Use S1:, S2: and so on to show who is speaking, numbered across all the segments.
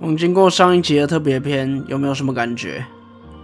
S1: 我们经过上一集的特别篇，有没有什么感觉？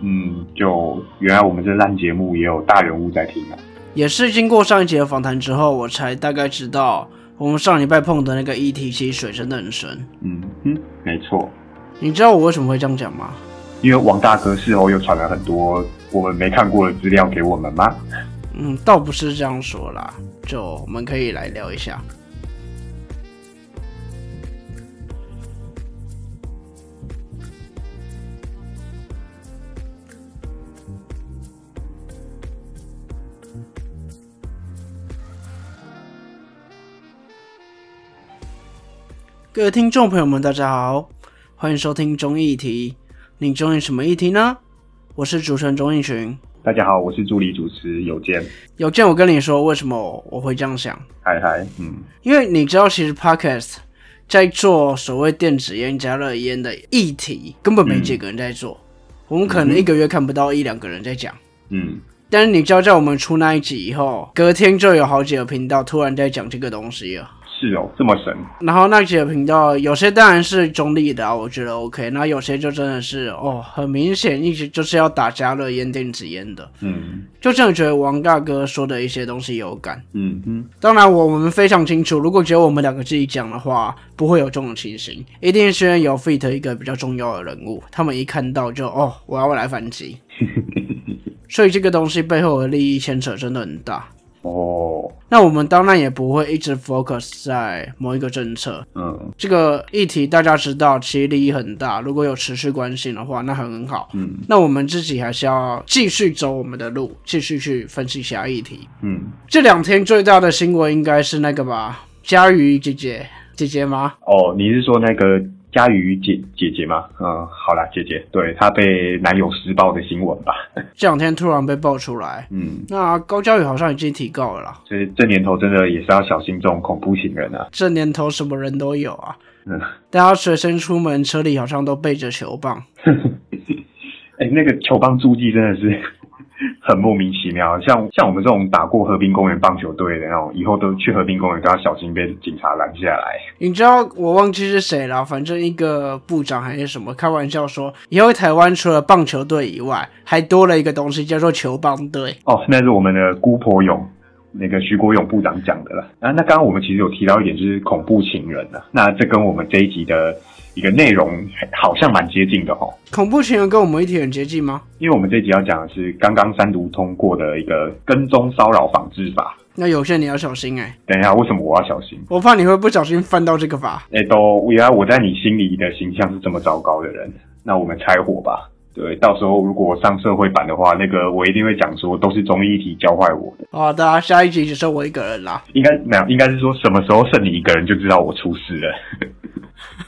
S2: 嗯，就原来我们这烂节目也有大人物在听啊。
S1: 也是经过上一集的访谈之后，我才大概知道我们上礼拜碰的那个议题其实水真的很深。
S2: 嗯哼，没错。
S1: 你知道我为什么会这样讲吗？
S2: 因为王大哥事后又传了很多我们没看过的资料给我们吗？
S1: 嗯，倒不是这样说啦，就我们可以来聊一下。各位听众朋友们，大家好，欢迎收听中议题。你中意什么议题呢？我是主持人钟义群。
S2: 大家好，我是助理主持有健。
S1: 有健，我跟你说，为什么我会这样想？
S2: 嗨嗨，嗯，
S1: 因为你知道，其实 Podcast 在做所谓电子烟、加热烟的议题，根本没几个人在做。我们可能一个月看不到一两个人在讲。
S2: 嗯，
S1: 但是你知道，在我们出那一集以后，隔天就有好几个频道突然在讲这个东西了。
S2: 是哦，这么神。
S1: 然后那几个频道，有些当然是中立的啊，我觉得 OK。那有些就真的是哦，很明显一直就是要打加热烟、电子烟的。
S2: 嗯
S1: 就真的觉得王大哥说的一些东西有感。
S2: 嗯哼，
S1: 当然，我我们非常清楚，如果只有我们两个自己讲的话，不会有这种情形，一定是因为有 fit 一个比较重要的人物，他们一看到就哦，我要来反击。所以这个东西背后的利益牵扯真的很大。
S2: 哦，
S1: 那我们当然也不会一直 focus 在某一个政策，
S2: 嗯
S1: 这个议题大家知道，其实利益很大。如果有持续关心的话，那很很好。
S2: 嗯
S1: 那我们自己还是要继续走我们的路，继续去分析其他议题。
S2: 嗯，
S1: 这两天最大的新闻应该是那个吧，佳瑜姐姐姐姐吗？
S2: 哦，你是说那个佳瑜姐姐姐吗？嗯，好啦，姐姐，对她被男友施暴的新闻吧？
S1: 这两天突然被爆出来，
S2: 嗯，
S1: 那高佳宇好像已经提告了啦。
S2: 所以这年头真的也是要小心这种恐怖情人啊。
S1: 这年头什么人都有啊，
S2: 嗯，
S1: 大家随身出门车里好像都背着球棒。
S2: 哎、那个球棒助记真的是很莫名其妙，像像我们这种打过和平公园棒球队的那种，以后都去和平公园都要小心被警察拦下来。
S1: 你知道我忘记是谁了，反正一个部长还是什么开玩笑说，以后台湾除了棒球队以外，还多了一个东西叫做球棒队。
S2: 哦，那是我们的姑婆勇，那个徐国勇部长讲的了。啊，那刚刚我们其实有提到一点，就是恐怖情人啊。那这跟我们这一集的一个内容好像蛮接近的哦。
S1: 恐怖情人跟我们一体很接近吗？
S2: 因为我们这一集要讲的是刚刚三读通过的一个跟踪骚扰防治法。
S1: 那有些你要小心哎、
S2: 等一下，为什么我要小心？
S1: 我怕你会不小心犯到这个法。
S2: 哎、都原来我在你心里的形象是这么糟糕的人，那我们拆伙吧。对，到时候如果上社会版的话，那个我一定会讲说都是综艺题教坏我的。
S1: 好的啊，下一集只剩我一个人啦。
S2: 应该没有，应该是说什么时候剩你一个人就知道我出事了。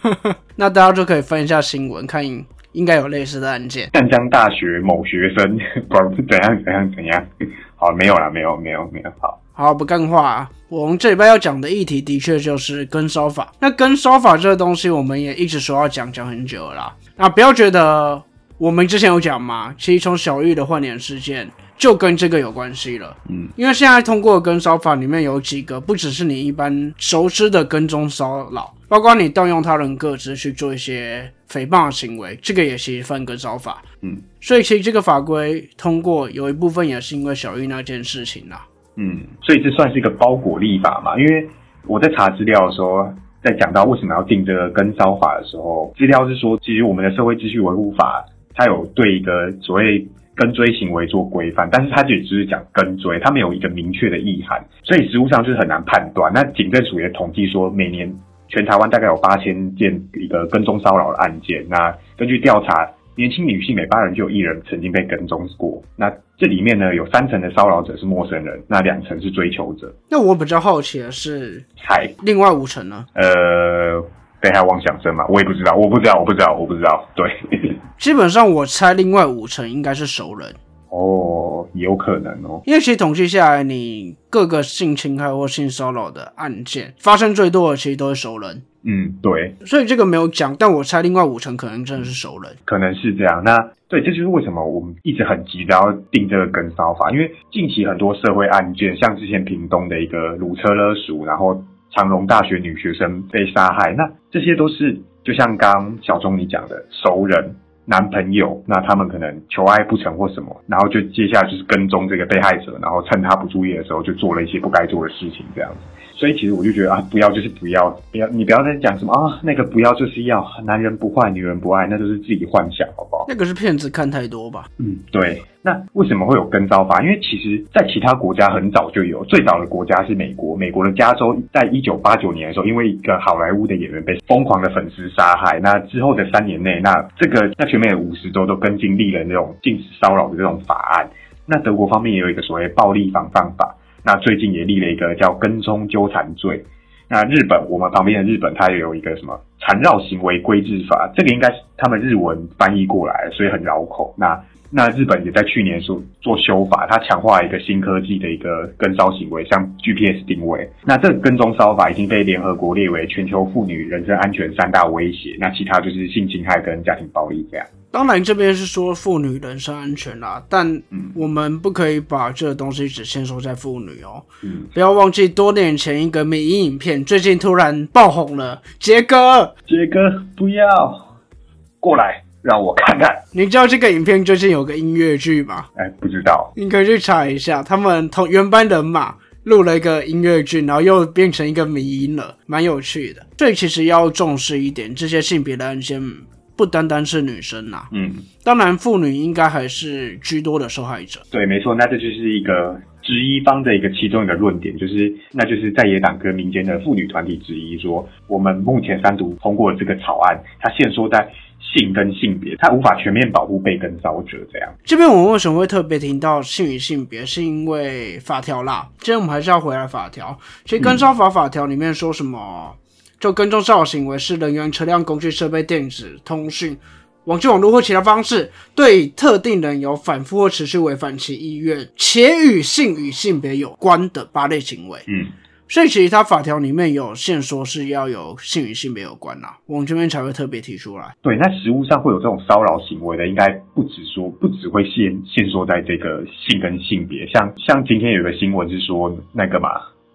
S1: 那大家就可以翻一下新闻，看应该有类似的案件。
S2: 湛江大学某学生 不怎样怎样怎样，好没有啦，没有没有没有，好，
S1: 好，不干话、啊。我们这礼拜要讲的议题的确就是跟烧法。那跟烧法这个东西，我们也一直说要讲，讲很久了啦。那不要觉得我们之前有讲嘛，其实从小玉的换脸事件就跟这个有关系了。
S2: 嗯，
S1: 因为现在通过跟骚法里面有几个，不只是你一般熟知的跟踪骚扰，包括你盗用他人个资去做一些诽谤的行为，这个也其实犯跟骚法。
S2: 嗯，
S1: 所以其实这个法规通过有一部分也是因为小玉那件事情啦。
S2: 嗯，所以这算是一个包裹立法嘛？因为我在查资料的时候，在讲到为什么要定这个跟骚法的时候，资料是说，其实我们的社会秩序维护法，它有对一个所谓跟追行为做规范，但是它也只是讲跟追，它没有一个明确的意涵，所以实务上就是很难判断。那警政署也统计说，每年全台湾大概有八千件一个跟踪骚扰的案件，那根据调查。年轻女性每八人就有一人曾经被跟踪过，那这里面呢有三成的骚扰者是陌生人，那两成是追求者。
S1: 那我比较好奇的是，
S2: 还，
S1: 另外五成呢？
S2: 呃，被害妄想症嘛，我也不知道，我不知道，我不知道，我不知道。对，
S1: 基本上我猜另外五成应该是熟人，
S2: 哦，有可能哦。
S1: 因为其实统计下来，你各个性侵害或性骚扰的案件发生最多的其实都是熟人，
S2: 嗯，对，
S1: 所以这个没有讲，但我猜另外五成可能真的是熟人。
S2: 可能是这样。那对，这就是为什么我们一直很急着要定这个跟骚法，因为近期很多社会案件，像之前屏东的一个鲁车勒赎，然后长荣大学女学生被杀害，那这些都是就像刚小钟你讲的，熟人、男朋友，那他们可能求爱不成或什么，然后就接下来就是跟踪这个被害者，然后趁他不注意的时候就做了一些不该做的事情，这样子。所以其实我就觉得啊，不要就是不要，不要你不要再讲什么啊，那个不要就是要，男人不坏，女人不爱，那都是自己幻想，好不好？
S1: 那个是骗子看太多吧？
S2: 嗯，对。那为什么会有跟招法？因为其实，在其他国家很早就有，最早的国家是美国。美国的加州，在一九八九年的时候，因为一个好莱坞的演员被疯狂的粉丝杀害，那之后的三年内，那这个那全美的五十州都跟进立了那种禁止骚扰的这种法案。那德国方面也有一个所谓暴力防范法。那最近也立了一个叫跟踪纠缠罪。那日本，我们旁边的日本，它也有一个什么缠绕行为规制法，这个应该是他们日文翻译过来，所以很绕口。那那日本也在去年做做修法，它强化一个新科技的一个跟骚行为，像 GPS 定位。那这个跟踪骚法已经被联合国列为全球妇女人身安全三大威胁。那其他就是性侵害跟家庭暴力这样。
S1: 当然，这边是说妇女人身安全啦，但我们不可以把这个东西只限缩在妇女哦。嗯，不要忘记多年前一个美音影片，最近突然爆红了。杰哥，
S2: 杰哥，不要过来，让我看看。
S1: 你知道这个影片最近有个音乐剧吗？
S2: 哎，不知道。
S1: 你可以去查一下，他们同原班人马录了一个音乐剧，然后又变成一个迷音了，蛮有趣的。所以其实要重视一点这些性别的案件。不单单是女生呐，嗯，当然妇女应该还是居多的受害者。
S2: 对，没错，那这就是一个质疑方的一个其中一个论点，就是那就是在野党跟民间的妇女团体之一说，我们目前三读通过这个草案，它限缩在性跟性别，它无法全面保护被跟遭者。这样，
S1: 这边我们为什么会特别提到性与性别，是因为法条啦。今天我们还是要回来法条，其实跟骚法法条里面说什么？就跟踪骚扰行为是人员、车辆、工具、设备、电子、通讯、网际网络或其他方式，对特定人有反复或持续违反其意愿，且与性与性别有关的八类行为。嗯，所以其实它法条里面有限说是要有性与性别有关啦，我们这边才会特别提出来。
S2: 对，那实物上会有这种骚扰行为的，应该不止说，不只会限限缩在这个性跟性别，像像今天有个新闻是说那个嘛。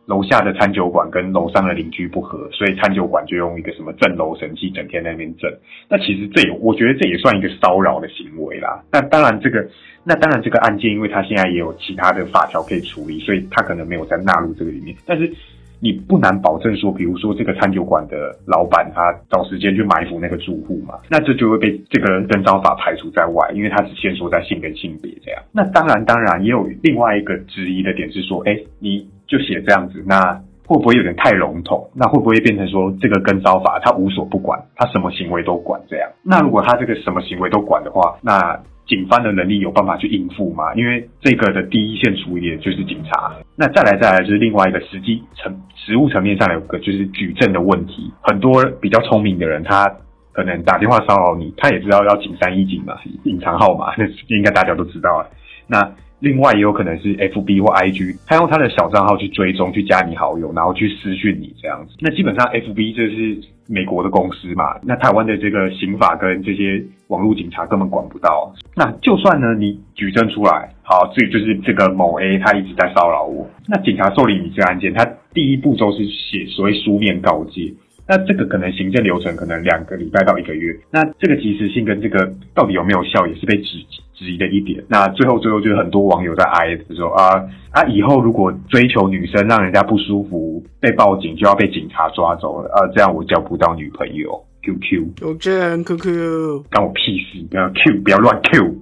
S2: 楼下的餐酒馆跟楼上的邻居不和，所以餐酒馆就用一个什么震楼神器，整天在那边震。那其实这也，我觉得这也算一个骚扰的行为啦。那当然，这个那当然这个案件，因为他现在也有其他的法条可以处理，所以他可能没有再纳入这个里面。但是你不难保证说，比如说这个餐酒馆的老板，他找时间去埋伏那个住户嘛，那这就会被这个跟招法排除在外，因为他只限缩在性跟性别这样。那当然，当然也有另外一个质疑的点是说，哎，你。就写这样子，那会不会有点太笼统？那会不会变成说这个跟招法他无所不管，他什么行为都管这样？那如果他这个什么行为都管的话，那警方的能力有办法去应付吗？因为这个的第一线处理的就是警察。那再来再来就是另外一个实际层实物层面上有个就是举证的问题。很多比较聪明的人，他可能打电话骚扰你，他也知道要警三一警嘛，隐藏号码，那应该大家都知道了。那另外也有可能是 F B 或 I G，他用他的小账号去追踪、去加你好友，然后去私讯你这样子。那基本上 F B 就是美国的公司嘛，那台湾的这个刑法跟这些网络警察根本管不到。那就算呢你举证出来，好，这就是这个某 A 他一直在骚扰我，那警察受理你这个案件，他第一步骤是写所谓书面告诫。那这个可能行政流程可能两个礼拜到一个月，那这个及时性跟这个到底有没有效，也是被指质疑的一点。那最后最后就是很多网友在哀说啊啊，以后如果追求女生让人家不舒服，被报警就要被警察抓走了啊，这样我交不到女朋友。QQ，
S1: 有见 QQ，
S2: 关我屁事！不要 Q，不要乱 Q。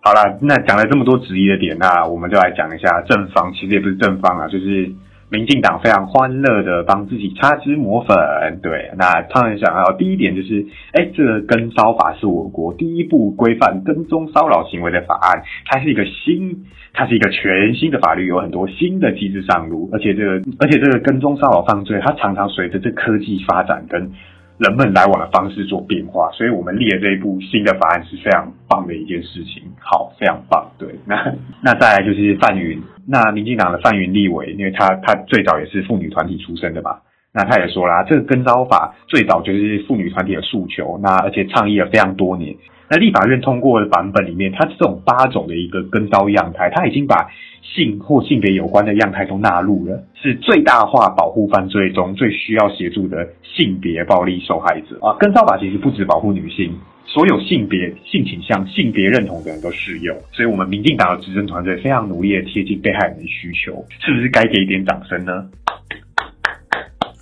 S2: 好啦，那讲了这么多质疑的点，那我们就来讲一下正方，其实也不是正方啊，就是。民进党非常欢乐的帮自己擦脂抹粉，对，那他们想要第一点就是，哎，这个跟骚法是我国第一部规范跟踪骚扰行为的法案，它是一个新，它是一个全新的法律，有很多新的机制上路，而且这个，而且这个跟踪骚扰犯罪，它常常随着这科技发展跟。人们来往的方式做变化，所以我们列这一部新的法案是非常棒的一件事情。好，非常棒。对，那那再来就是范云，那民进党的范云立委，因为他他最早也是妇女团体出身的嘛，那他也说啦，这个跟骚法最早就是妇女团体的诉求，那而且倡议了非常多年。那立法院通过的版本里面，它这种八种的一个跟骚样态，它已经把性或性别有关的样态都纳入了，是最大化保护犯罪中最需要协助的性别暴力受害者啊。跟骚法其实不止保护女性，所有性别、性倾向、性别认同的人都适用。所以，我们民进党的执政团队非常努力的贴近被害人的需求，是不是该给一点掌声呢？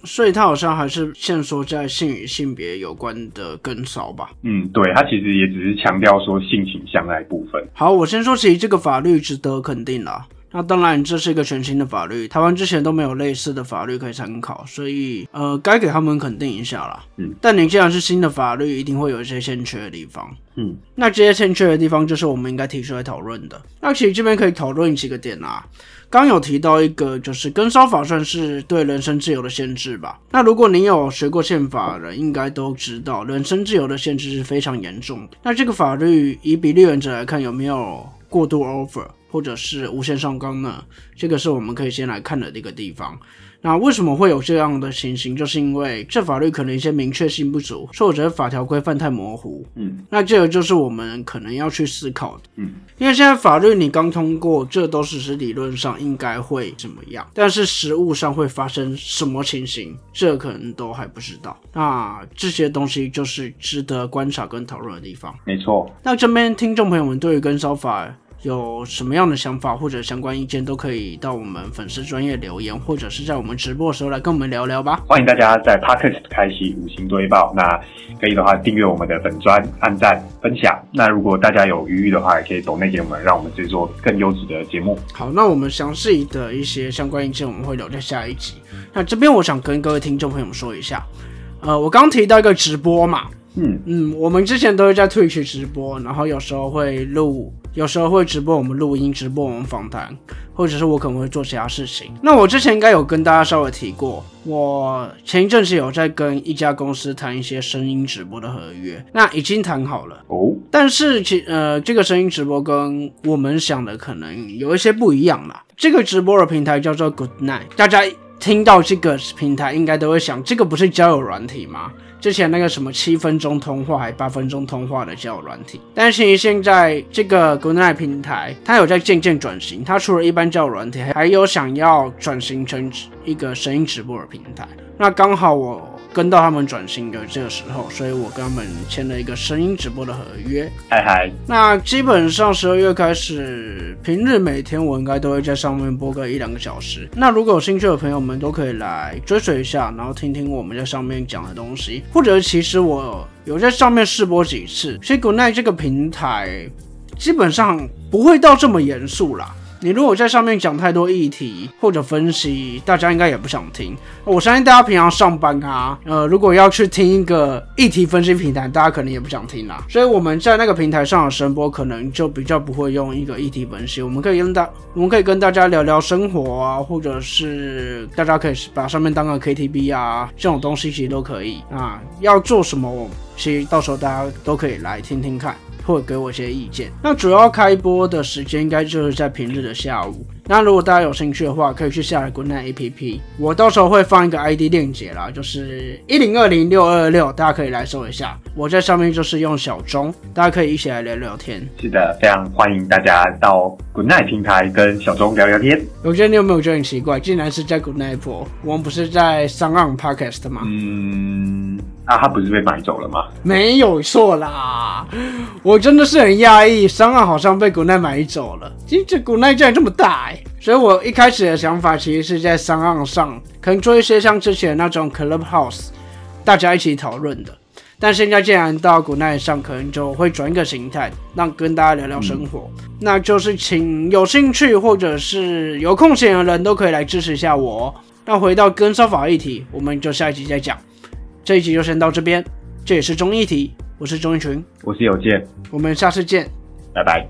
S1: 所以他好像还是限缩在性与性别有关的跟骚吧。
S2: 嗯，对他其实也只是强调说性倾向那一部分。
S1: 好，我先说，其实这个法律值得肯定啦。那当然，这是一个全新的法律，台湾之前都没有类似的法律可以参考，所以呃，该给他们肯定一下啦。
S2: 嗯，
S1: 但你既然是新的法律，一定会有一些欠缺的地方。
S2: 嗯，
S1: 那这些欠缺的地方，就是我们应该提出来讨论的。那其实这边可以讨论几个点啊。刚有提到一个，就是跟烧法算是对人身自由的限制吧？那如果你有学过宪法的人，应该都知道，人身自由的限制是非常严重的。那这个法律以比例原则来看，有没有过度 over 或者是无限上纲呢？这个是我们可以先来看的一个地方。那为什么会有这样的情形？就是因为这法律可能一些明确性不足，或者法条规范太模糊。
S2: 嗯，
S1: 那这个就是我们可能要去思考的。
S2: 嗯，
S1: 因为现在法律你刚通过，这都只是理论上应该会怎么样，但是实物上会发生什么情形，这可能都还不知道。那这些东西就是值得观察跟讨论的地方。
S2: 没错。
S1: 那这边听众朋友们对于跟烧法。有什么样的想法或者相关意见，都可以到我们粉丝专业留言，或者是在我们直播的时候来跟我们聊聊吧。
S2: 欢迎大家在 Podcast 开启五星堆报，那可以的话订阅我们的粉专、按赞、分享。那如果大家有余裕的话，也可以抖内给我们，让我们制作更优质的节目。
S1: 好，那我们详细的一些相关意见，我们会留在下一集。那这边我想跟各位听众朋友们说一下，呃，我刚提到一个直播嘛。
S2: 嗯
S1: 嗯，我们之前都是在 Twitch 直播，然后有时候会录，有时候会直播我们录音，直播我们访谈，或者是我可能会做其他事情。那我之前应该有跟大家稍微提过，我前一阵子有在跟一家公司谈一些声音直播的合约，那已经谈好了
S2: 哦。
S1: 但是其呃，这个声音直播跟我们想的可能有一些不一样啦。这个直播的平台叫做 Good Night，大家听到这个平台应该都会想，这个不是交友软体吗？之前那个什么七分钟通话还八分钟通话的交友软体，但是现在这个 Good Night 平台，它有在渐渐转型，它除了一般交友软体，还有想要转型成一个声音直播的平台。那刚好我跟到他们转型的这个时候，所以我跟他们签了一个声音直播的合约。
S2: 嗨嗨，
S1: 那基本上十二月开始，平日每天我应该都会在上面播个一两个小时。那如果有兴趣的朋友们都可以来追随一下，然后听听我们在上面讲的东西，或者其实我有在上面试播几次。所以 Good Night 这个平台基本上不会到这么严肃啦。你如果在上面讲太多议题或者分析，大家应该也不想听。我相信大家平常上班啊，呃，如果要去听一个议题分析平台，大家可能也不想听啦。所以我们在那个平台上的声波，可能就比较不会用一个议题分析。我们可以跟大，我们可以跟大家聊聊生活啊，或者是大家可以把上面当个 KTV 啊，这种东西其实都可以啊。要做什么，其实到时候大家都可以来听听看。或者给我一些意见。那主要开播的时间应该就是在平日的下午。那如果大家有兴趣的话，可以去下载 Good Night APP。我到时候会放一个 ID 链接啦，就是一零二零六二六，大家可以来搜一下。我在上面就是用小钟，大家可以一起来聊聊天。
S2: 是的，非常欢迎大家到 Good Night 平台跟小钟聊聊天。
S1: 我觉得你有没有觉得很奇怪？竟然是在 Good Night 播，我们不是在上岸 Podcast 吗？
S2: 嗯。啊，他不是被买走了吗？
S1: 没有错啦，我真的是很讶异，商岸好像被 Good Night 买走了。其实这古奈竟然这么大哎，所以我一开始的想法其实是在商岸上，可能做一些像之前那种 Clubhouse，大家一起讨论的。但现在既然到古奈上，可能就会转一个形态，让跟大家聊聊生活。那就是请有兴趣或者是有空闲的人都可以来支持一下我。那回到跟烧法议题，我们就下一集再讲。这一集就先到这边，这也是中医题，我是钟一群，
S2: 我是有健，
S1: 我们下次见，
S2: 拜拜。